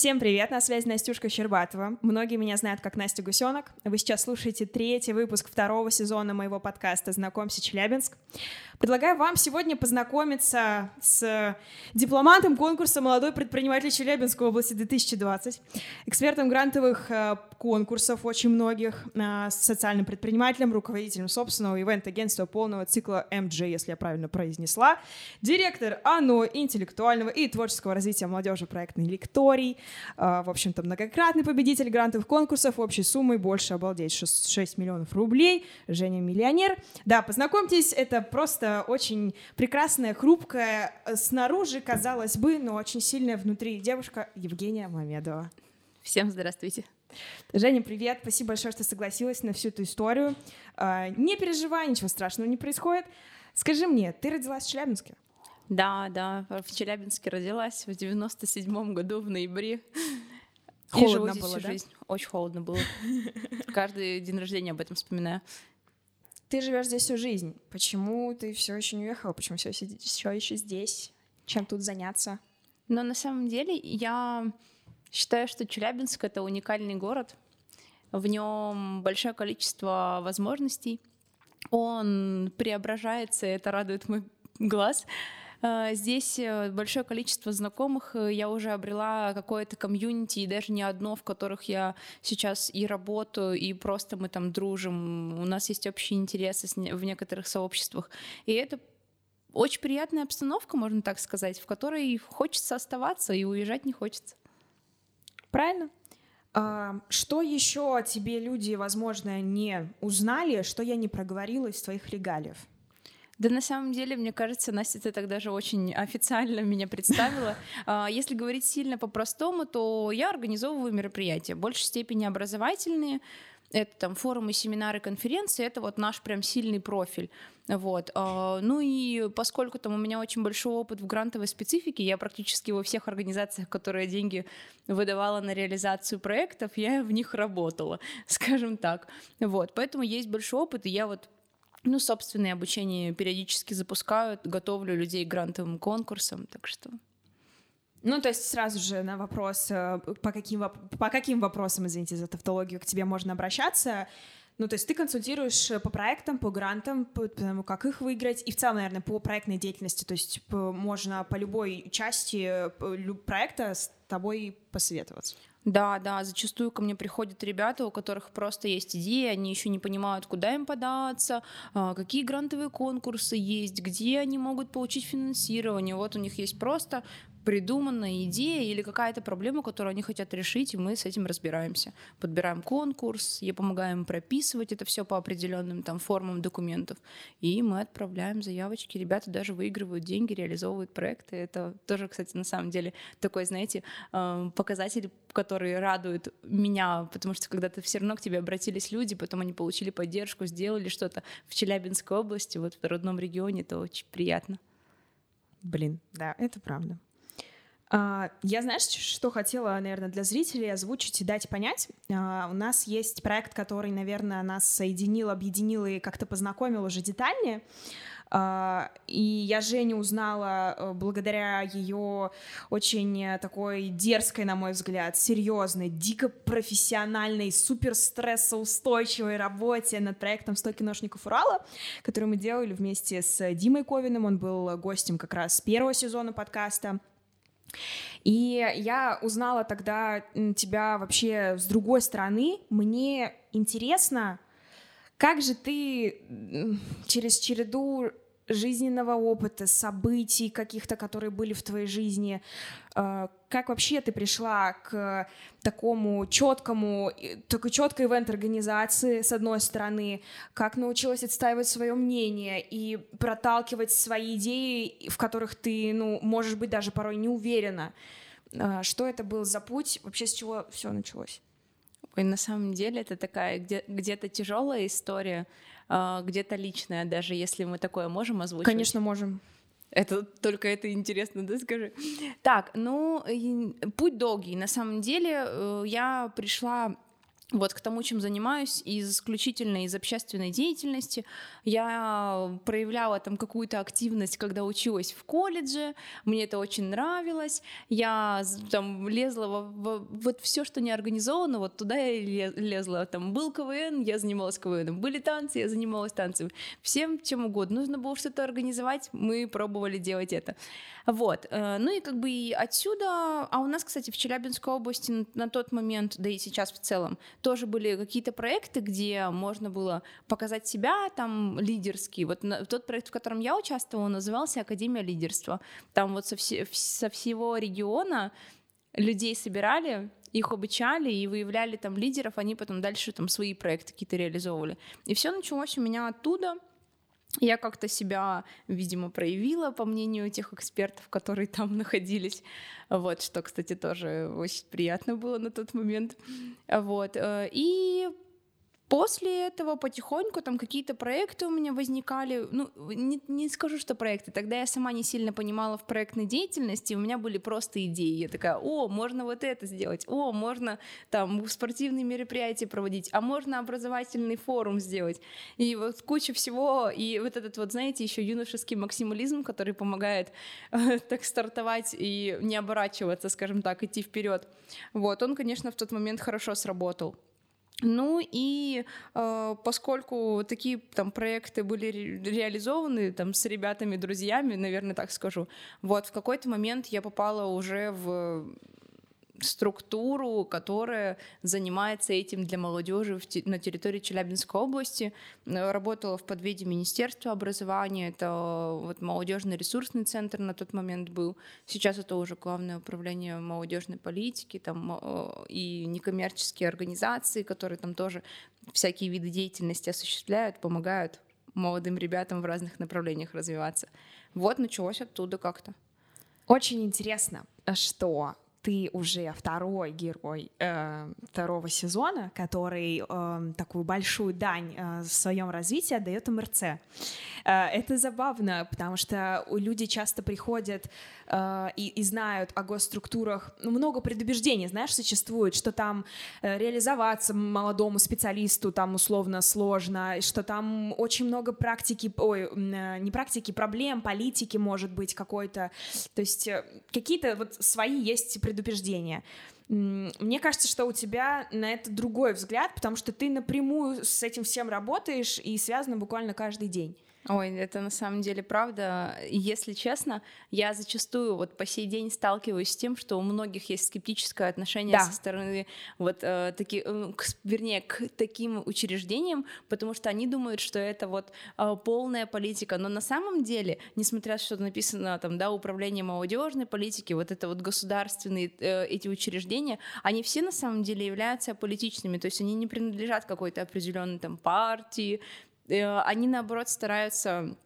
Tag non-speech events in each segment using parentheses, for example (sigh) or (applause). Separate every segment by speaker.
Speaker 1: Всем привет, на связи Настюшка Щербатова. Многие меня знают как Настя Гусенок. Вы сейчас слушаете третий выпуск второго сезона моего подкаста «Знакомься, Челябинск». Предлагаю вам сегодня познакомиться с дипломантом конкурса «Молодой предприниматель Челябинской области 2020», экспертом грантовых э, конкурсов очень многих, э, социальным предпринимателем, руководителем собственного ивент-агентства полного цикла MG, если я правильно произнесла, директор АНО интеллектуального и творческого развития молодежи проектный лекторий, э, в общем-то, многократный победитель грантовых конкурсов общей суммой больше, обалдеть, 6, 6 миллионов рублей, Женя миллионер. Да, познакомьтесь, это просто очень прекрасная, хрупкая, э, снаружи, казалось бы, но очень сильная внутри девушка Евгения Мамедова.
Speaker 2: Всем здравствуйте.
Speaker 1: Женя, привет. Спасибо большое, что согласилась на всю эту историю. А, не переживай, ничего страшного не происходит. Скажи мне, ты родилась в Челябинске?
Speaker 2: Да, да, в Челябинске родилась в 97-м году в ноябре.
Speaker 1: Холодно было,
Speaker 2: всю
Speaker 1: да?
Speaker 2: жизнь. Очень холодно было. (laughs) Каждый день рождения об этом вспоминаю.
Speaker 1: Ты живешь здесь всю жизнь. Почему ты все еще не уехала? Почему все, все еще здесь? Чем тут заняться?
Speaker 2: Но на самом деле я считаю, что Челябинск это уникальный город. В нем большое количество возможностей. Он преображается, и это радует мой глаз. Э, здесь э, большое количество знакомых. Я уже обрела какое-то комьюнити, и даже не одно, в которых я сейчас и работаю, и просто мы там дружим. У нас есть общие интересы в некоторых сообществах. И это очень приятная обстановка, можно так сказать, в которой хочется оставаться и уезжать не хочется.
Speaker 1: Правильно. А, что еще тебе люди, возможно, не узнали, что я не проговорила из твоих регалиев?
Speaker 2: Да на самом деле, мне кажется, Настя, ты тогда же очень официально меня представила. (laughs) А, если говорить сильно по-простому, то я организовываю мероприятия, в большей степени образовательные, это там форумы, семинары, конференции, это вот наш прям сильный профиль. Вот. А, ну и поскольку там у меня очень большой опыт в грантовой специфике, я практически во всех организациях, которые деньги выдавала на реализацию проектов, я в них работала, (laughs) скажем так. Вот. Поэтому есть большой опыт, и я вот ну, собственное обучение периодически запускают, готовлю людей к грантовым конкурсам, так что...
Speaker 1: Ну, то есть сразу же на вопрос, э, по каким, по каким вопросам, извините за тавтологию, к тебе можно обращаться, ну, то есть ты консультируешь по проектам, по грантам, по тому, как их выиграть, и в целом, наверное, по проектной деятельности, то есть по, можно по любой части проекта с тобой посоветоваться.
Speaker 2: Да, да, зачастую ко мне приходят ребята, у которых просто есть идеи, они еще не понимают, куда им податься, а, какие грантовые конкурсы есть, где они могут получить финансирование. Вот у них есть просто придуманная идея или какая-то проблема, которую они хотят решить, и мы с этим разбираемся. Подбираем конкурс, я помогаю им прописывать это все по определенным там формам документов, и мы отправляем заявочки. Ребята даже выигрывают деньги, реализовывают проекты. Это тоже, кстати, на самом деле такой, знаете, э, показатель, который радует меня, потому что когда-то все равно к тебе обратились люди, потом они получили поддержку, сделали что-то в Челябинской области, вот в родном регионе, это очень приятно.
Speaker 1: Блин, да, это правда. А, я, знаешь, что хотела, наверное, для зрителей озвучить и дать понять? А, у нас есть проект, который, наверное, нас соединил, объединил и как-то познакомил уже детальнее. А, и я Женю узнала э, благодаря ее очень такой дерзкой, на мой взгляд, серьезной, дико профессиональной, супер стрессоустойчивой работе над проектом «100 киношников Урала», который мы делали вместе с Димой Ковиным. Он был гостем как раз первого сезона подкаста. И я узнала тогда тебя вообще с другой стороны. Мне интересно, как же ты через череду жизненного опыта, событий каких-то, которые были в твоей жизни. Э, как вообще ты пришла к такому четкому, такой четкой ивент-организации, с одной стороны, как научилась отстаивать свое мнение и проталкивать свои идеи, в которых ты, ну, можешь быть даже порой не уверена. Э, что это был за путь? Вообще с чего все началось?
Speaker 2: Ой, на самом деле это такая где- где-то тяжелая история. А, где-то личное, даже если мы такое можем озвучить?
Speaker 1: Конечно, можем.
Speaker 2: Это только это интересно, да, скажи. Так, ну, путь долгий. На самом деле, э, я пришла вот к тому, чем занимаюсь, из исключительно из общественной деятельности. Я проявляла там какую-то активность, когда училась в колледже, мне это очень нравилось. Я там лезла во, во вот все, что не организовано, вот туда я лезла. Там был КВН, я занималась КВНом, были танцы, я занималась танцами. Всем чем угодно. Нужно было что-то организовать, мы пробовали делать это. Вот. Э, ну и как бы и отсюда, а у нас, кстати, в Челябинской области на тот момент, да и сейчас в целом, тоже были какие-то проекты, где можно было показать себя там лидерский. Вот тот проект, в котором я участвовала, назывался Академия лидерства. Там вот со, все, со всего региона людей собирали, их обучали и выявляли там лидеров, они потом дальше там свои проекты какие-то реализовывали. И все началось у меня оттуда — я как-то себя, видимо, проявила, по мнению тех экспертов, которые там (laughs) находились. Вот, что, кстати, тоже очень приятно было на тот момент. Вот. Э, и После этого потихоньку там какие-то проекты у меня возникали. Ну, не, не скажу, что проекты. Тогда я сама не сильно понимала в проектной деятельности. У меня были просто идеи. Я такая, о, можно вот это сделать. О, можно там спортивные мероприятия проводить. А можно образовательный форум сделать. И вот куча всего. И вот этот вот, знаете, еще юношеский максимализм, который помогает э, так стартовать и не оборачиваться, скажем так, идти вперед. Вот, он, конечно, в тот момент хорошо сработал. Ну и э, поскольку такие там проекты были ре- реализованы там с ребятами, друзьями, наверное, так скажу, вот в какой-то момент я попала уже в структуру, которая занимается этим для молодежи на территории Челябинской области. Э, работала в подведе Министерства образования, это вот молодежный ресурсный центр на тот момент был. Сейчас это уже главное управление молодежной политики там, э, и некоммерческие организации, которые там тоже всякие виды деятельности осуществляют, помогают молодым ребятам в разных направлениях развиваться. Вот началось оттуда как-то.
Speaker 1: Очень интересно, что ты уже второй герой э, второго сезона, который э, такую большую дань э, в своем развитии отдает МРЦ. Э, это забавно, потому что люди часто приходят э, и, и знают о госструктурах. Ну, много предубеждений, знаешь, существует, что там э, реализоваться молодому специалисту там условно сложно, что там очень много практики, ой, э, не практики, проблем, политики может быть какой-то. То есть э, какие-то вот свои есть предубеждения. Мне кажется, что у тебя на это другой взгляд, потому что ты напрямую с этим всем работаешь и связано буквально каждый день.
Speaker 2: Ой, это на самом деле правда. Если честно, я зачастую вот по сей день сталкиваюсь с тем, что у многих есть скептическое отношение да. со стороны вот э, таки, э, к, вернее к таким учреждениям, потому что они думают, что это вот э, полная политика. Но на самом деле, несмотря на что написано там, да, управление молодежной политики, вот это вот государственные э, эти учреждения, они все на самом деле являются политичными, то есть они не принадлежат какой-то определенной там партии, они, наоборот, стараются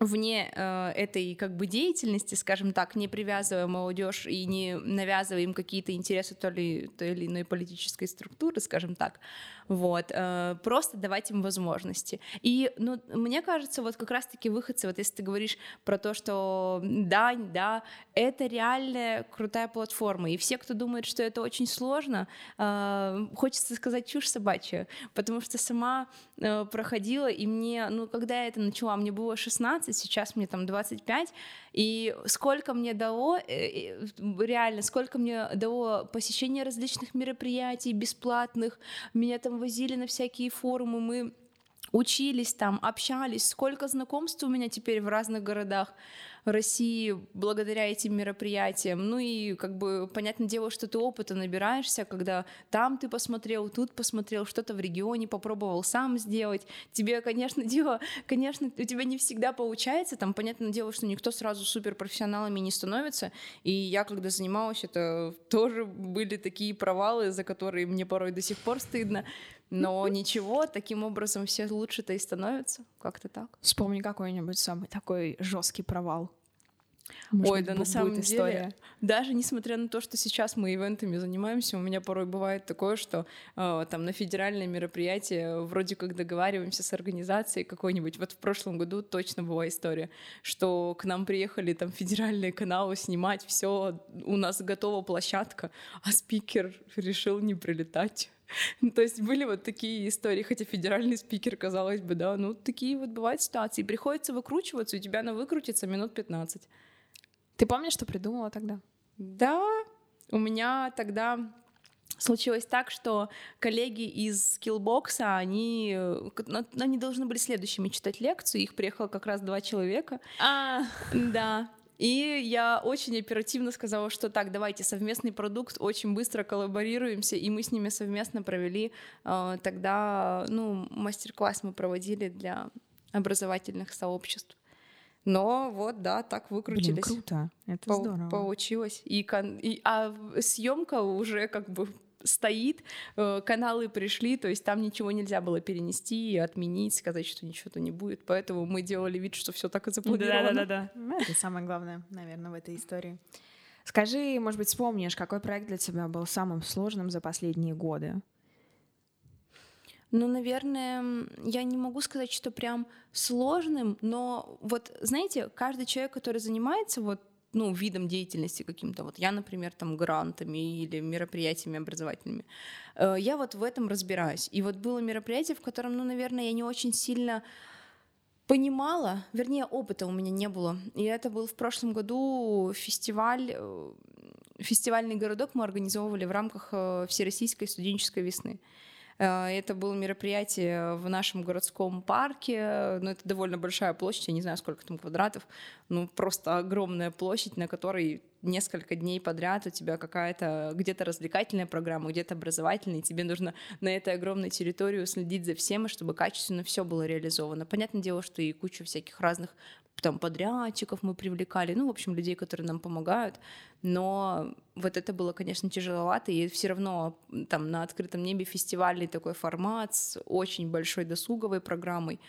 Speaker 2: вне э, этой как бы деятельности, скажем так, не привязывая молодежь и не навязывая им какие-то интересы то ли той или иной политической структуры, скажем так, вот, э, просто давать им возможности. И, ну, мне кажется, вот как раз-таки выходцы, вот если ты говоришь про то, что да, да, это реальная крутая платформа, и все, кто думает, что это очень сложно, э, хочется сказать чушь собачья, потому что сама э, проходила, и мне, ну, когда я это начала, мне было 16, сейчас мне там 25, и сколько мне дало, э, реально, сколько мне дало посещение различных мероприятий бесплатных, меня там возили на всякие форумы, мы учились там, общались, сколько знакомств у меня теперь в разных городах. России благодаря этим мероприятиям. Ну и как бы понятное дело, что ты опыта набираешься, когда там ты посмотрел, тут посмотрел, что-то в регионе попробовал сам сделать. Тебе, конечно, (laughs) дело, конечно, у тебя не всегда получается. Там, понятное дело, что никто сразу суперпрофессионалами не становится. И я, когда занималась, это тоже были такие провалы, за которые мне порой до сих пор стыдно. Но (laughs) ничего, таким образом все лучше-то и становятся. Как-то так.
Speaker 1: Вспомни какой-нибудь самый такой жесткий провал.
Speaker 2: Может Ой, да на самом история. деле, даже несмотря на то, что сейчас мы ивентами занимаемся, у меня порой бывает такое, что э, там на федеральное мероприятие вроде как договариваемся с организацией какой-нибудь. Вот в прошлом году точно была история, что к нам приехали там федеральные каналы снимать, все, у нас готова площадка, а спикер решил не прилетать. (laughs) То есть были вот такие истории, хотя федеральный спикер, казалось бы, да, ну такие вот бывают ситуации. Приходится выкручиваться, у тебя на выкрутится минут 15.
Speaker 1: Ты помнишь, что придумала тогда?
Speaker 2: Да, у меня тогда случилось так, что коллеги из скиллбокса, они, э, они должны были следующими читать лекцию, их приехало как раз два человека.
Speaker 1: А,
Speaker 2: да. И я очень оперативно сказала, что так, давайте совместный продукт, очень быстро коллаборируемся, и мы с ними совместно провели э, тогда, ну, мастер-класс мы проводили для образовательных сообществ. Но вот, да, так выкрутились. Блин,
Speaker 1: круто. Это По- здорово.
Speaker 2: Получилось. И, кон- и, а съемка уже как бы стоит, э, каналы пришли, то есть там ничего нельзя было перенести, отменить, сказать, что ничего-то не будет. Поэтому мы делали вид, что все так и запланировано.
Speaker 1: Да-да-да. Ну, это самое главное, наверное, в этой истории. Скажи, может быть, вспомнишь, какой проект для тебя был самым сложным за последние годы?
Speaker 2: Ну, наверное, я не могу сказать, что прям сложным, но вот, знаете, каждый человек, который занимается вот ну, видом деятельности каким-то. Вот я, например, там грантами или мероприятиями образовательными. Э, я вот в этом разбираюсь. И вот было мероприятие, в котором, ну, наверное, я не очень сильно понимала, вернее, опыта у меня не было. И это был в прошлом году фестиваль, э, фестивальный городок мы организовывали в рамках э, Всероссийской студенческой весны. Э, это было мероприятие в нашем городском парке, ну, это довольно большая площадь, я не знаю, сколько там квадратов, ну, просто огромная площадь, на которой несколько дней подряд у тебя какая-то где-то развлекательная программа, где-то образовательная, и тебе нужно на этой огромной территории следить за всем, чтобы качественно все было реализовано. Понятное дело, что и куча всяких разных там подрядчиков мы привлекали, ну, в общем, людей, которые нам помогают, но вот это было, конечно, тяжеловато, и все равно там на открытом небе фестивальный такой формат с очень большой досуговой программой,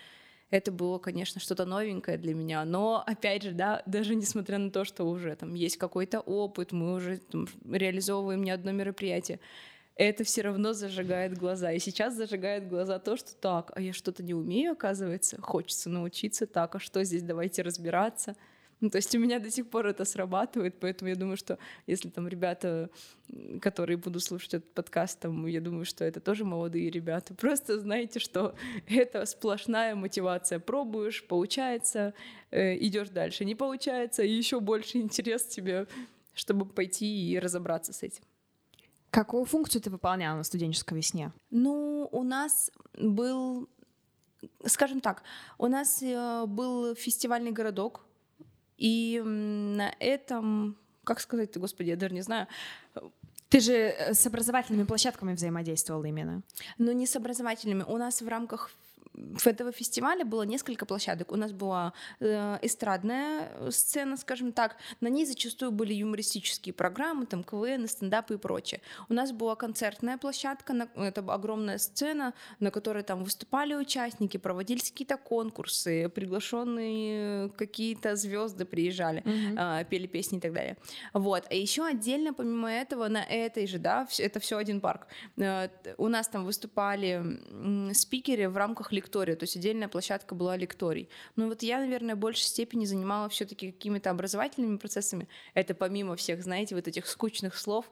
Speaker 2: это было, конечно, что-то новенькое для меня. Но, опять же, да, даже несмотря на то, что уже там есть какой-то опыт, мы уже там, реализовываем не одно мероприятие, это все равно зажигает глаза. И сейчас зажигает глаза то, что так, а я что-то не умею, оказывается, хочется научиться так, а что здесь, давайте разбираться. Ну, то есть у меня до сих пор это срабатывает, поэтому я думаю, что если там ребята, которые будут слушать этот подкаст, там, я думаю, что это тоже молодые ребята. Просто знаете, что (laughs) это сплошная мотивация. Пробуешь, получается, э, идешь дальше. Не получается, еще больше (laughs) интерес тебе, чтобы пойти и разобраться с этим.
Speaker 1: Какую функцию ты выполняла на студенческой весне?
Speaker 2: Ну, у нас был, скажем так, у нас э, был фестивальный городок, и на этом, как сказать-то, господи, я даже не знаю,
Speaker 1: ты же э, с образовательными площадками взаимодействовал именно.
Speaker 2: Ну, не с образовательными. У нас в рамках этого фестиваля было несколько площадок. У нас была э, эстрадная сцена, скажем так. На ней зачастую были юмористические программы, там КВН, стендапы и прочее. У нас была концертная площадка, это огромная сцена, на которой там выступали участники, проводились какие-то конкурсы, приглашенные какие-то звезды приезжали, mm-hmm. э, пели песни и так далее. Вот. А еще отдельно, помимо этого, на этой же, да, это все один парк. Э, у нас там выступали э, спикеры в рамках лектория, то есть отдельная площадка была лекторий. Но вот я, наверное, в большей степени занимала все-таки какими-то образовательными процессами. Это помимо всех, знаете, вот этих скучных слов,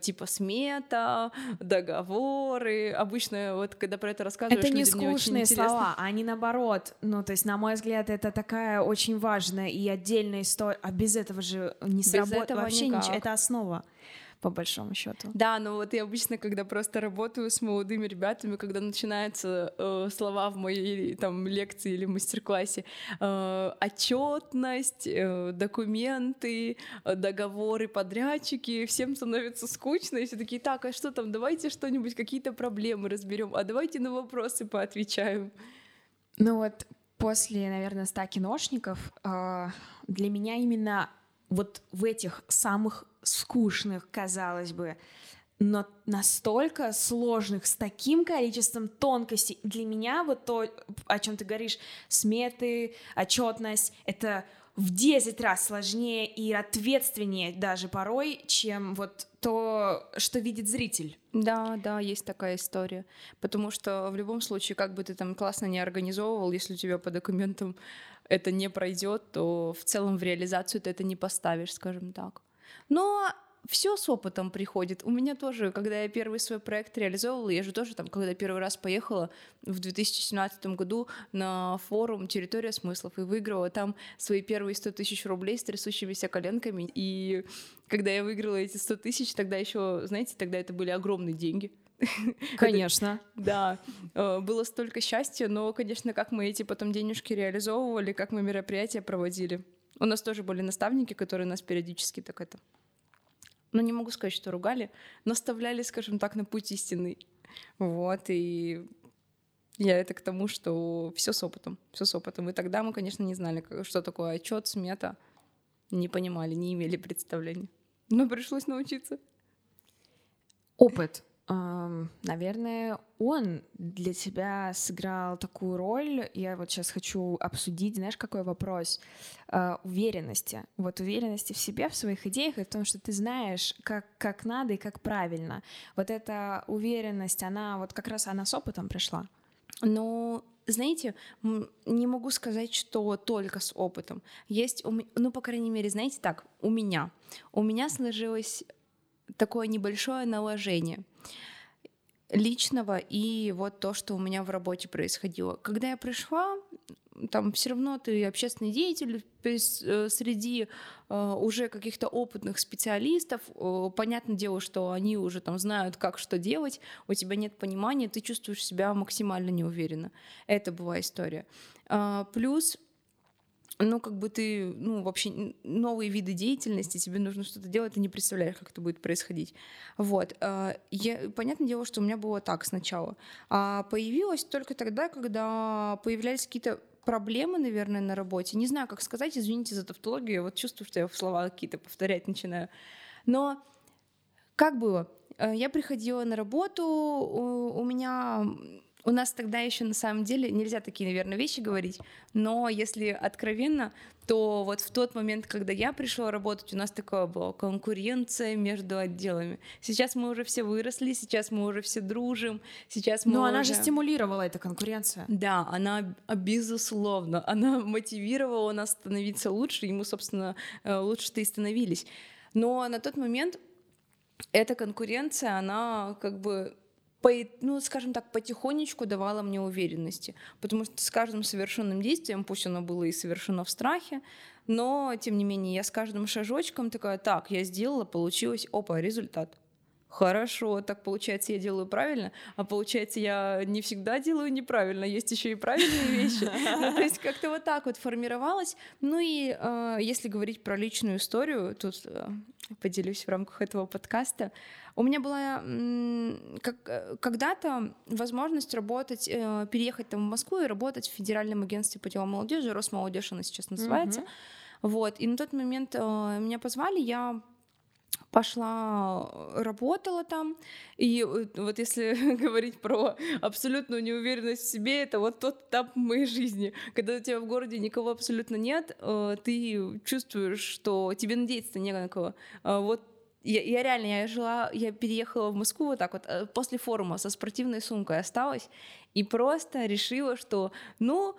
Speaker 2: типа смета, (laughs) договоры. Обычно вот когда про это рассказываешь,
Speaker 1: это не скучные слова, а они наоборот. Ну, то есть, на мой взгляд, это такая очень важная и отдельная история. А без этого же не сработает вообще никак. ничего. Это основа по большому счету.
Speaker 2: Да, но вот я обычно, когда просто работаю с молодыми ребятами, когда начинаются э, слова в моей там лекции или мастер-классе, э, отчетность, э, документы, э, договоры, подрядчики, всем становится скучно, и все такие, так, а что там, давайте что-нибудь, какие-то проблемы разберем, а давайте на вопросы поотвечаем.
Speaker 1: Ну вот после, наверное, ста киношников э, для меня именно вот в этих самых скучных, казалось бы, но настолько сложных, с таким количеством тонкостей. Для меня вот то, о чем ты говоришь, сметы, отчетность, это в 10 раз сложнее и ответственнее даже порой, чем вот то, что видит зритель.
Speaker 2: Да, да, есть такая история. Потому что в любом случае, как бы ты там классно не организовывал, если у тебя по документам это не пройдет, то в целом в реализацию ты это не поставишь, скажем так. Но все с опытом приходит. У меня тоже, когда я первый свой проект реализовывала, я же тоже там, когда первый раз поехала в 2017 году на форум «Территория смыслов» и выиграла там свои первые 100 тысяч рублей с трясущимися коленками. И когда я выиграла эти 100 тысяч, тогда еще, знаете, тогда это были огромные деньги. (laughs)
Speaker 1: Конечно.
Speaker 2: Да, э, было столько счастья, но, конечно, как мы эти потом денежки реализовывали, как мы мероприятия проводили. У нас тоже были наставники, которые нас периодически так это ну, не могу сказать, что ругали, но оставляли, скажем так, на путь истинный. Вот, и я это к тому, что все с опытом, все с опытом. И тогда мы, конечно, не знали, что такое отчет, смета, не понимали, не имели представления. Но пришлось научиться.
Speaker 1: Опыт наверное, он для тебя сыграл такую роль. Я вот сейчас хочу обсудить, знаешь, какой вопрос? Uh, уверенности. Вот уверенности в себе, в своих идеях, и в том, что ты знаешь, как, как надо и как правильно. Вот эта уверенность, она вот как раз она с опытом пришла.
Speaker 2: Ну, знаете, не могу сказать, что только с опытом. Есть, ну, по крайней мере, знаете, так, у меня. У меня сложилось такое небольшое наложение личного и вот то, что у меня в работе происходило. Когда я пришла, там все равно ты общественный деятель э, среди э, уже каких-то опытных специалистов. Понятное дело, что они уже там знают, как что делать, у тебя нет понимания, ты чувствуешь себя максимально неуверенно. Это была история. Э, плюс ну, как бы ты, ну, вообще новые виды деятельности, тебе нужно что-то делать, ты не представляешь, как это будет происходить. Вот. А, я, понятное дело, что у меня было так сначала. А появилось только тогда, когда появлялись какие-то проблемы, наверное, на работе. Не знаю, как сказать, извините за тавтологию, я вот чувствую, что я слова какие-то повторять начинаю. Но как было? Э, я приходила на работу, у меня у нас тогда еще на самом деле нельзя такие, наверное, вещи говорить, но если откровенно, то вот в тот момент, когда я пришла работать, у нас такое было конкуренция между отделами. Сейчас мы уже все выросли, сейчас мы уже все дружим, сейчас мы.
Speaker 1: Но
Speaker 2: уже...
Speaker 1: она же стимулировала эта конкуренция.
Speaker 2: Да, она безусловно, она мотивировала нас становиться лучше, и мы, собственно, э, лучше-то и становились. Но на тот момент эта конкуренция, она как бы по, ну, скажем так, потихонечку давала мне уверенности. Потому что с каждым совершенным действием, пусть оно было и совершено в страхе, но, тем не менее, я с каждым шажочком такая, так, я сделала, получилось, опа, результат. Хорошо, так получается, я делаю правильно, а получается, я не всегда делаю неправильно, есть еще и правильные вещи. Ну, то есть как-то вот так вот формировалось. Ну и э, если говорить про личную историю, тут э, поделюсь в рамках этого подкаста. У меня была как, э, когда-то возможность работать, э, переехать там в Москву и работать в Федеральном агентстве по делам молодежи, Росмолодежь она сейчас называется. Mm-hmm. Вот, и на тот момент э, меня позвали, я пошла, работала там. И вот если (laughs) говорить про абсолютную неуверенность в себе, это вот тот этап моей жизни, когда у тебя в городе никого абсолютно нет, ты чувствуешь, что тебе надеяться не на кого. Вот я, я реально, я жила, я переехала в Москву вот так вот э, после форума со спортивной сумкой осталась и просто решила, что, ну,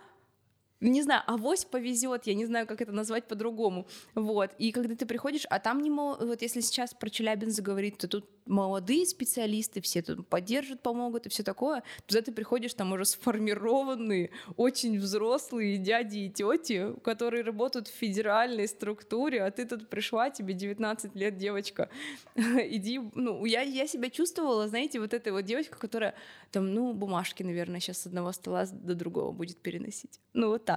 Speaker 2: не знаю, авось повезет, я не знаю, как это назвать по-другому. Вот. И когда ты приходишь, а там не вот если сейчас про Челябинск заговорить, то тут молодые специалисты, все тут поддержат, помогут и все такое. Туда ты приходишь, там уже сформированные, очень взрослые дяди и тети, которые работают в федеральной структуре, а ты тут пришла, тебе 19 лет, девочка. (laughs) Иди, ну, я, я себя чувствовала, знаете, вот этой вот девочка, которая там, ну, бумажки, наверное, сейчас с одного стола до другого будет переносить. Ну, вот так.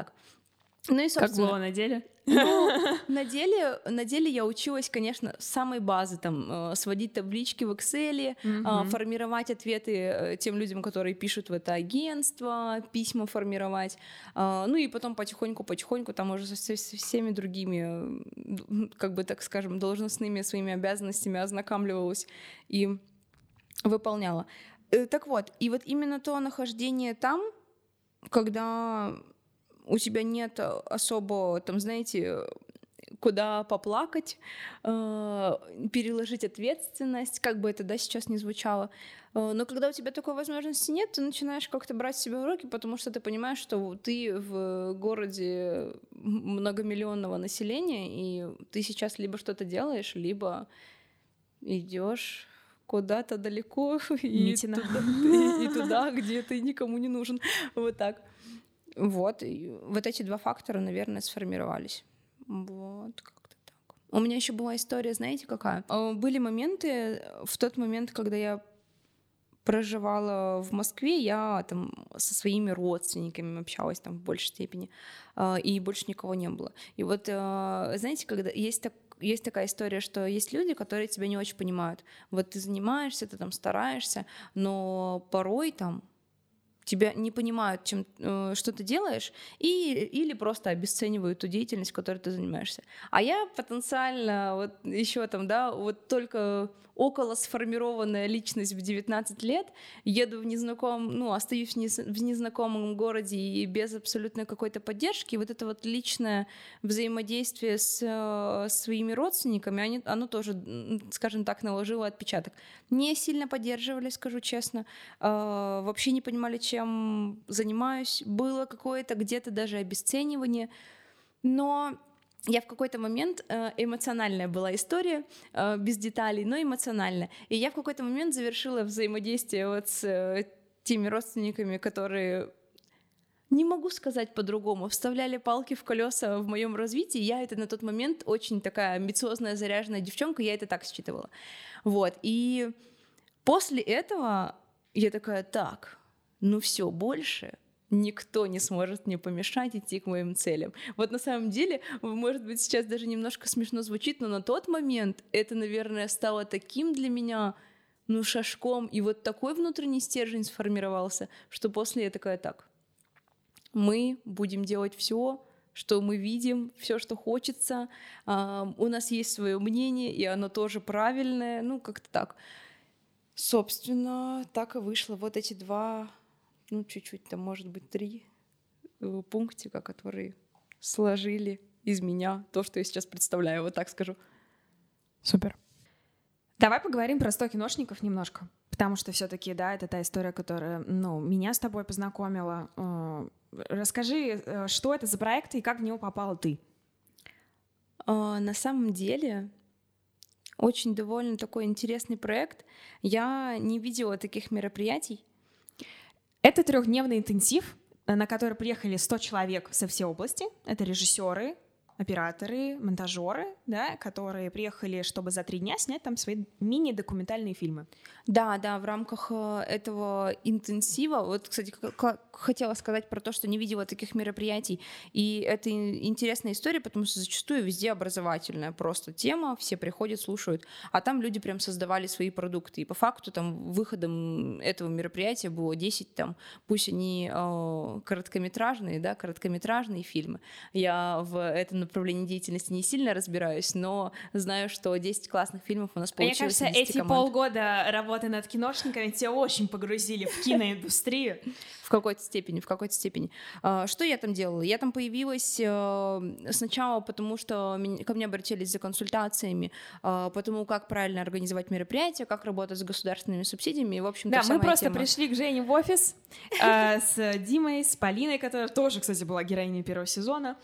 Speaker 1: Ну и, собственно... Как было на деле?
Speaker 2: Ну, на деле, на деле я училась, конечно, с самой базы, там, э, сводить таблички в Excel, mm-hmm. формировать ответы э, тем людям, которые пишут в это агентство, письма формировать, ну и потом потихоньку-потихоньку там уже со, со всеми другими, как бы так скажем, должностными своими обязанностями ознакомливалась и выполняла. Так вот, и вот именно то нахождение там, когда у тебя нет особо, там, знаете, куда поплакать, э, переложить ответственность, как бы это да, сейчас не звучало. Э, но когда у тебя такой возможности нет, ты начинаешь как-то брать себя в руки, потому что ты понимаешь, что ты в городе многомиллионного населения, и ты сейчас либо что-то делаешь, либо идешь куда-то далеко (laughs) и туда, и, и туда, где ты никому не нужен. Вот так. Вот, вот эти два фактора, наверное, сформировались. Вот, как-то так. У меня еще была история, знаете, какая? А, были моменты, в тот момент, когда я проживала в Москве, я там со своими родственниками общалась там в большей степени, а, и больше никого не было. И вот, знаете, когда есть так, есть такая история, что есть люди, которые тебя не очень понимают. Вот ты занимаешься, ты там стараешься, но порой там тебя не понимают, чем, э, что ты делаешь, и, или просто обесценивают ту деятельность, которой ты занимаешься. А я потенциально вот еще там, да, вот только около сформированная личность в 19 лет, еду в незнакомом, ну, остаюсь в незнакомом городе и без абсолютной какой-то поддержки, вот это вот личное взаимодействие с э, своими родственниками, они, оно тоже, скажем так, наложило отпечаток. Не сильно поддерживали, скажу честно, э, вообще не понимали, чем занимаюсь, было какое-то где-то даже обесценивание, но я в какой-то момент э, эмоциональная была история, э, без деталей, но эмоциональная. И я в какой-то момент завершила взаимодействие вот с э, теми родственниками, которые не могу сказать по-другому, вставляли палки в колеса в моем развитии. Я это на тот момент очень такая амбициозная, заряженная девчонка, я это так считывала. Вот. И после этого я такая, так, ну все, больше никто не сможет мне помешать идти к моим целям. Вот на самом деле, может быть, сейчас даже немножко смешно звучит, но на тот момент это, наверное, стало таким для меня, ну, шажком, и вот такой внутренний стержень сформировался, что после я такая, так, мы будем делать все, что мы видим, все, что хочется, uh, у нас есть свое мнение, и оно тоже правильное, ну, как-то так. Собственно, так и вышло. Вот эти два ну, чуть-чуть, там, может быть, три э, пунктика, которые сложили из меня то, что я сейчас представляю, вот так скажу.
Speaker 1: Супер. Давай поговорим про 100 киношников немножко, потому что все-таки, да, это та история, которая, ну, меня с тобой познакомила. Э, расскажи, э, что это за проект и как в него попала ты?
Speaker 2: На самом деле, очень довольно такой интересный проект. Я не видела таких мероприятий.
Speaker 1: Это трехдневный интенсив, на который приехали 100 человек со всей области. Это режиссеры, операторы, монтажеры, да, которые приехали, чтобы за три дня снять там свои мини-документальные фильмы.
Speaker 2: Да, да, в рамках э, этого интенсива, вот, кстати, хотела сказать про то, что не видела таких мероприятий, и это интересная история, потому что зачастую везде образовательная просто тема, все приходят, слушают, а там люди прям создавали свои продукты, и по факту там выходом этого мероприятия было 10 там, пусть они э, короткометражные, да, короткометражные фильмы. Я в этом направлении деятельности не сильно разбираюсь, но знаю, что 10 классных фильмов у нас получилось.
Speaker 1: Мне кажется, эти команд. полгода работы над киношниками тебя очень погрузили в киноиндустрию.
Speaker 2: В какой-то степени, в какой-то степени. А, что я там делала? Я там появилась э, сначала потому, что ко мне обратились за консультациями а, по тому, как правильно организовать мероприятие, как работать с государственными субсидиями. И, в общем
Speaker 1: да, мы просто тема. пришли к Жене в офис э, с Димой, с Полиной, которая тоже, кстати, была героиней первого сезона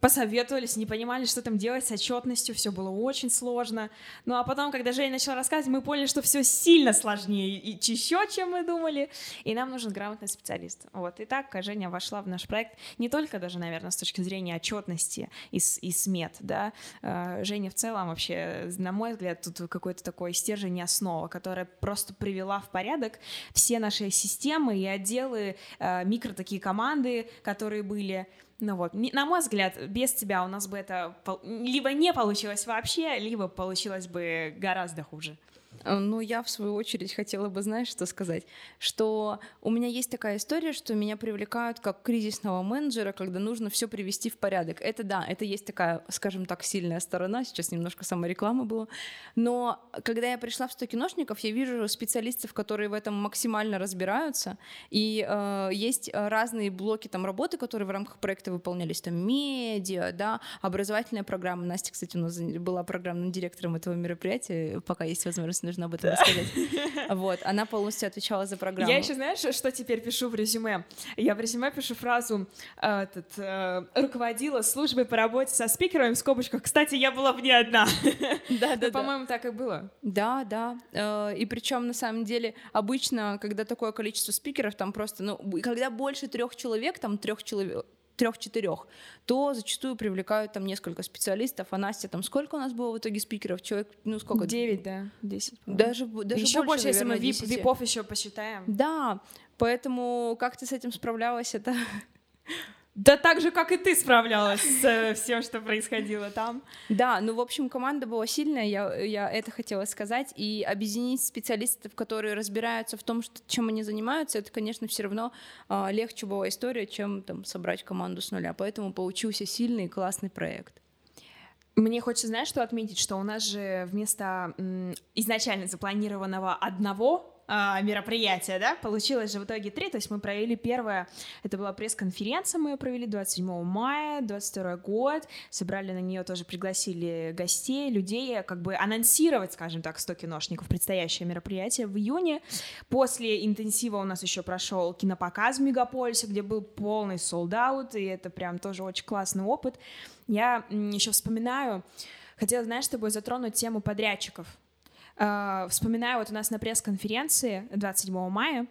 Speaker 1: посоветовались, не понимали, что там делать с отчетностью, все было очень сложно. Ну а потом, когда Женя начала рассказывать, мы поняли, что все сильно сложнее и еще, чем мы думали, и нам нужен грамотный специалист. Вот, и так Женя вошла в наш проект не только даже, наверное, с точки зрения отчетности и, и смет, да, а, Женя в целом вообще, на мой взгляд, тут какой-то такой стержень и основа, которая просто привела в порядок все наши системы и отделы, а, микро такие команды, которые были, ну вот, на мой взгляд, без тебя у нас бы это либо не получилось вообще, либо получилось бы гораздо хуже.
Speaker 2: Э, ну, я, в свою очередь, хотела бы, знаешь, что сказать? Что у меня есть такая история, что меня привлекают как кризисного менеджера, когда нужно все привести в порядок. Это да, это есть такая, скажем так, сильная сторона. Сейчас немножко самореклама была. Но когда я пришла в 100 киношников, я вижу специалистов, которые в этом максимально разбираются. И э, есть разные блоки там работы, которые в рамках проекта выполнялись. Там медиа, да, образовательная программа. Настя, кстати, у нас была программным директором этого мероприятия, пока есть возможность нужно об этом рассказать. (laughs) Вот, она полностью отвечала за программу.
Speaker 1: Я еще, знаешь, что теперь пишу в резюме? Я в резюме пишу фразу э, этот, э, «руководила службой по работе со спикерами» в скобочках. Кстати, я была в ней одна. (laughs)
Speaker 2: Да, да,
Speaker 1: По-моему, так и было.
Speaker 2: Да, да. Э, и причем, на самом деле, обычно, когда такое количество спикеров, там просто, ну, когда больше трех человек, там трех человек, трех-четырех, то зачастую привлекают там несколько специалистов. А Настя, там сколько у нас было в итоге спикеров? Человек, ну сколько?
Speaker 1: Девять, да, десять.
Speaker 2: Даже, даже
Speaker 1: еще больше,
Speaker 2: больше
Speaker 1: если мы
Speaker 2: наверное,
Speaker 1: вип,
Speaker 2: 10.
Speaker 1: випов еще посчитаем.
Speaker 2: Да, поэтому как ты с этим справлялась? Это
Speaker 1: Да так же, как и ты справлялась с э, всем, что происходило там.
Speaker 2: Да, ну, в общем, команда была сильная, я, я это хотела сказать, и объединить специалистов, которые разбираются в том, что, чем они занимаются, это, конечно, все равно а, легче была история, чем там собрать команду с нуля, поэтому получился сильный и классный проект.
Speaker 1: Мне хочется, знаешь, что отметить, что у нас же вместо м, изначально запланированного одного а, мероприятия, да, получилось же в итоге три, то есть мы провели первое, это была пресс-конференция, мы ее провели 27 мая, 22 год, собрали на нее тоже, пригласили гостей, людей, как бы анонсировать, скажем так, 100 киношников, предстоящее мероприятие в июне. После интенсива у нас еще прошел кинопоказ в Мегаполисе, где был полный солдат, и это прям тоже очень классный опыт. Я еще вспоминаю, хотела, знаешь, с тобой затронуть тему подрядчиков. Э, Вспоминаю, вот у нас на пресс-конференции 27 мая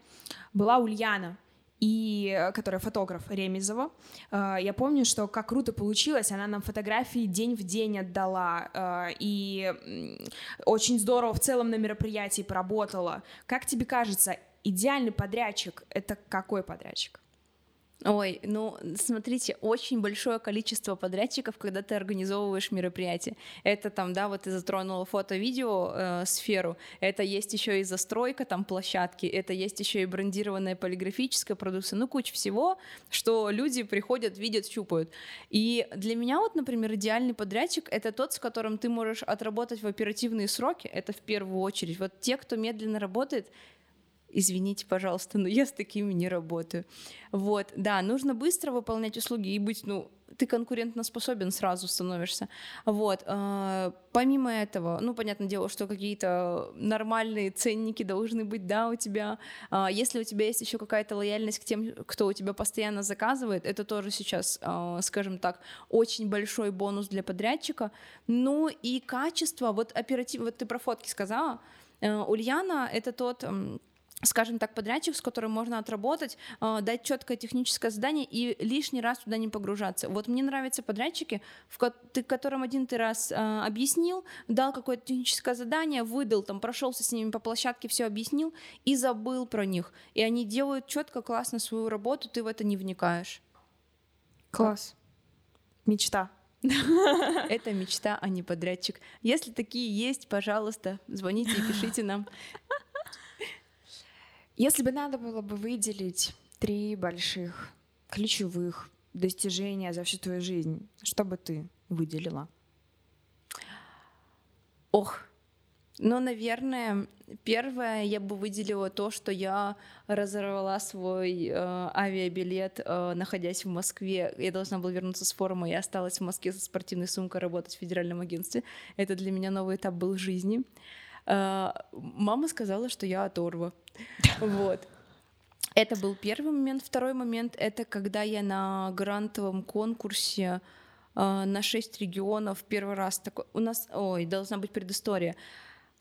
Speaker 1: была Ульяна, и, э, которая фотограф Ремезова. Э, Я помню, что как круто получилось, она нам фотографии день в день отдала, э, и очень здорово в целом на мероприятии поработала. Как тебе кажется, идеальный подрядчик — это какой подрядчик?
Speaker 2: Ой, ну, смотрите, очень большое количество подрядчиков, когда ты организовываешь мероприятие. Это там, да, вот ты затронула фото-видео э, сферу, это есть еще и застройка там площадки, это есть еще и брендированная полиграфическая продукция, ну, куча всего, что люди приходят, видят, щупают. И для меня вот, например, идеальный подрядчик — это тот, с которым ты можешь отработать в оперативные сроки, это в первую очередь. Вот те, кто медленно работает, извините, пожалуйста, но я с такими не работаю. Вот, да, нужно быстро выполнять услуги и быть, ну, ты конкурентно способен сразу становишься. Вот. э, Помимо этого, ну, понятное дело, что какие-то нормальные ценники должны быть, да, у тебя. А Если у тебя есть еще какая-то лояльность к тем, кто у тебя постоянно заказывает, это тоже сейчас, э, скажем так, очень большой бонус для подрядчика. Ну и качество, вот оператив, вот ты про фотки сказала, Э, Ульяна — это тот скажем так, подрядчик, с которым можно отработать, э, дать четкое техническое задание и лишний раз туда не погружаться. Вот мне нравятся подрядчики, в ко- ты которым один ты раз э, объяснил, дал какое-то техническое задание, выдал, там прошелся с ними по площадке, все объяснил и забыл про них. И они делают четко, классно свою работу, ты в это не вникаешь.
Speaker 1: Класс. Мечта. (laughs)
Speaker 2: Это мечта, а не подрядчик. Если такие есть, пожалуйста, звоните и пишите нам.
Speaker 1: Если бы надо было бы выделить три больших ключевых достижения за всю твою жизнь, что бы ты выделила?
Speaker 2: Ох, ну, наверное, первое я бы выделила то, что я разорвала свой э, авиабилет, э, находясь в Москве. Я должна была вернуться с форума, я осталась в Москве со спортивной сумкой работать в федеральном агентстве. Это для меня новый этап был в жизни. Э, мама сказала, что я оторва. Вот. Это был первый момент. Второй момент — это когда я на грантовом конкурсе э, на шесть регионов первый раз такой... У нас... Ой, должна быть предыстория.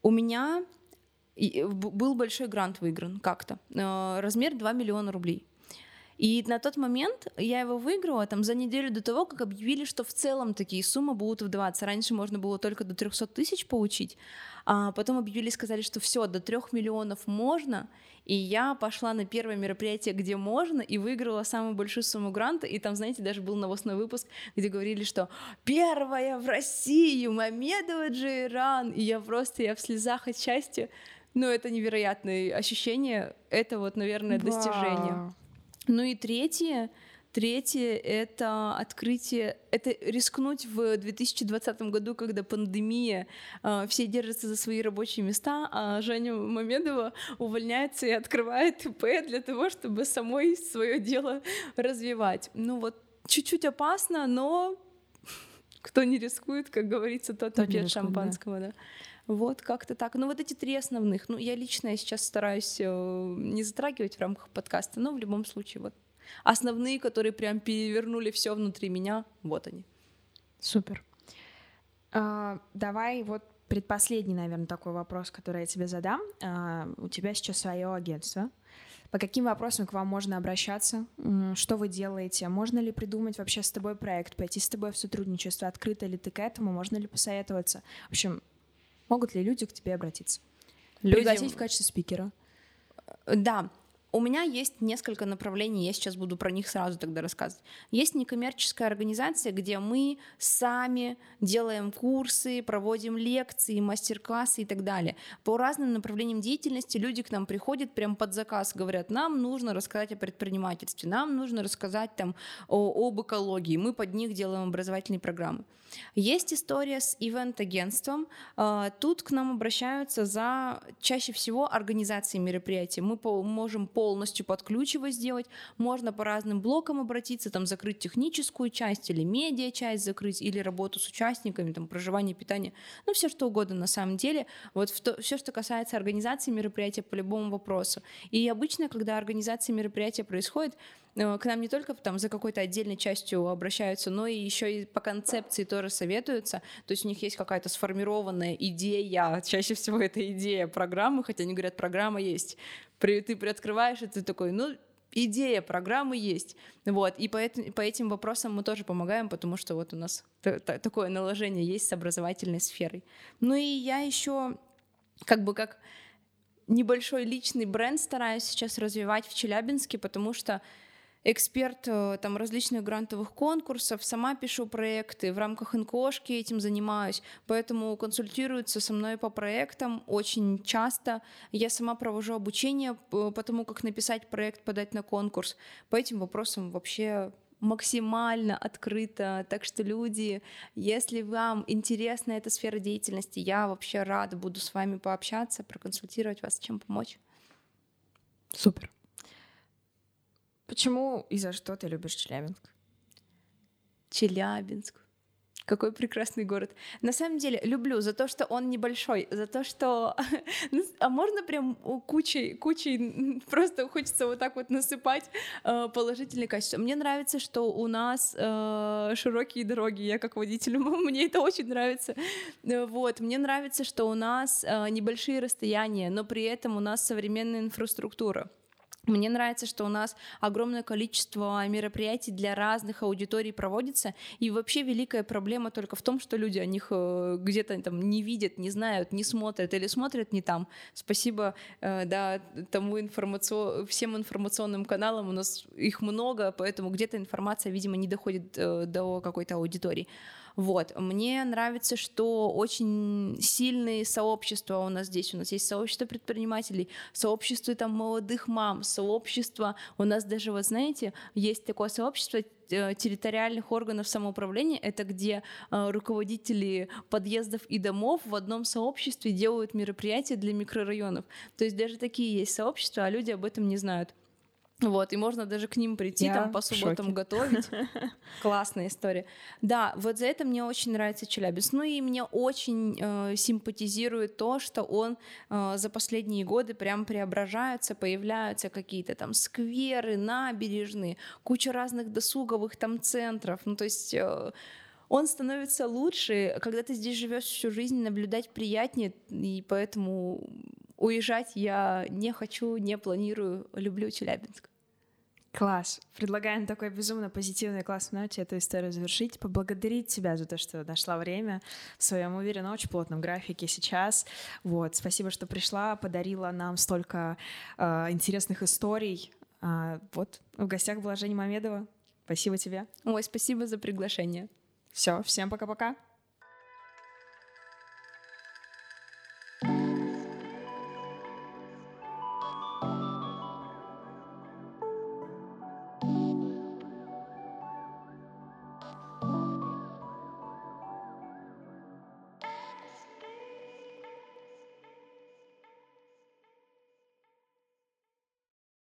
Speaker 2: У меня б- был большой грант выигран как-то. Э, Размер 2 миллиона рублей. И на тот момент я его выиграла там за неделю до того, как объявили, что в целом такие суммы будут вдаваться. Раньше можно было только до 300 тысяч получить, а потом объявили, сказали, что все, до 3 миллионов можно. И я пошла на первое мероприятие, где можно, и выиграла самую большую сумму гранта. И там, знаете, даже был новостной выпуск, где говорили, что первая в России Мамедова Джейран. И я просто, я в слезах от счастья. Ну, это невероятное ощущение. Это вот, наверное, достижение. Ну и третье, третье — это открытие, это рискнуть в 2020 году, когда пандемия, а, все держатся за свои рабочие места, а Женя Мамедова увольняется и открывает ИП для того, чтобы самой свое дело развивать. Ну вот чуть-чуть опасно, но кто не рискует, как говорится, тот,
Speaker 1: Тот
Speaker 2: пьет
Speaker 1: рискует, да.
Speaker 2: шампанского, да. Вот как-то так. Ну вот эти три основных. Ну я лично я сейчас стараюсь э, не затрагивать в рамках подкаста, но в любом случае вот основные, которые прям перевернули все внутри меня, вот они.
Speaker 1: Супер. А, давай вот предпоследний, наверное, такой вопрос, который я тебе задам. А, у тебя сейчас свое агентство. По каким вопросам к вам можно обращаться? Что вы делаете? Можно ли придумать вообще с тобой проект, пойти с тобой в сотрудничество? Открыто ли ты к этому? Можно ли посоветоваться? В общем, могут ли люди к тебе обратиться? Люди... Пригласить в качестве спикера?
Speaker 2: Да, у меня есть несколько направлений, я сейчас буду про них сразу тогда рассказывать. Есть некоммерческая организация, где мы сами делаем курсы, проводим лекции, мастер-классы и так далее. По разным направлениям деятельности люди к нам приходят прям под заказ, говорят, нам нужно рассказать о предпринимательстве, нам нужно рассказать там о, об экологии, мы под них делаем образовательные программы. Есть история с ивент-агентством. А, тут к нам обращаются за чаще всего организацией мероприятий. Мы можем полностью под ключ его сделать. Можно по разным блокам обратиться, там закрыть техническую часть или медиа часть закрыть, или работу с участниками, там проживание, питание, ну все что угодно на самом деле. Вот все, что касается организации мероприятия по любому вопросу. И обычно, когда организация мероприятия происходит, Э, к нам не только там за какой-то отдельной частью обращаются, но и еще и по концепции тоже советуются. То есть у них есть какая-то сформированная идея, чаще всего это идея программы, хотя они говорят, программа есть. Ты приоткрываешь, и ты такой, ну, идея программы есть. Вот. И по, по этим вопросам мы тоже помогаем, потому что вот у нас такое наложение есть с образовательной сферой. Ну и я еще как бы как небольшой личный бренд стараюсь сейчас развивать в Челябинске, потому что эксперт э, там различных грантовых конкурсов, сама пишу проекты, в рамках НКОшки этим занимаюсь, поэтому консультируются со мной по проектам очень часто. Я сама провожу обучение по тому, как написать проект, подать на конкурс. По этим вопросам вообще максимально открыто. Так что, люди, если вам интересна эта сфера деятельности, я вообще рада буду с вами пообщаться, проконсультировать вас, чем помочь.
Speaker 1: Супер. Почему и за что ты любишь Челябинск?
Speaker 2: Челябинск. Какой прекрасный город. На самом деле, люблю за то, что он небольшой, за то, что... (laughs) Ну, а можно прям кучей, кучей (laughs) просто хочется вот так вот насыпать э, положительные качества. Мне нравится, что у нас э, широкие дороги. Я как водитель, (laughs) мне это очень нравится. Э, вот. Мне нравится, что у нас небольшие расстояния, но при этом у нас современная инфраструктура. Мне нравится, что у нас огромное количество мероприятий для разных аудиторий проводится, и вообще великая проблема только в том, что люди о них э, где-то там не видят, не знают, не смотрят или смотрят не там. Спасибо, э, да, тому информацион... всем информационным каналам, у нас их много, поэтому где-то информация, видимо, не доходит э, до какой-то аудитории. Вот. Мне нравится, что очень сильные сообщества у нас здесь. У нас есть сообщество предпринимателей, сообщество там молодых мам, сообщество. У нас даже, вот знаете, есть такое сообщество э, территориальных органов самоуправления, это где э, руководители подъездов и домов в одном сообществе делают мероприятия для микрорайонов. То есть даже такие есть сообщества, а люди об этом не знают. Вот, и можно даже к ним прийти, Я там по субботам готовить. (laughs) Классная история. Да, вот за это мне очень нравится Челябинск. Ну и мне очень э, симпатизирует то, что он э, за последние годы прям преображается, появляются какие-то там скверы, набережные, куча разных досуговых там центров. Ну то есть... Э, он становится лучше, когда ты здесь живешь всю жизнь, наблюдать приятнее, и поэтому уезжать я не хочу, не планирую, люблю Челябинск.
Speaker 1: Класс. Предлагаю на такой безумно позитивной классной ноте эту историю завершить. Поблагодарить тебя за то, что нашла время в своем, уверенно, очень плотном графике сейчас. Вот. Спасибо, что пришла, подарила нам столько э, интересных историй. А, вот, в гостях была Женя Мамедова. Спасибо тебе.
Speaker 2: Ой, спасибо за приглашение.
Speaker 1: Все, всем пока-пока.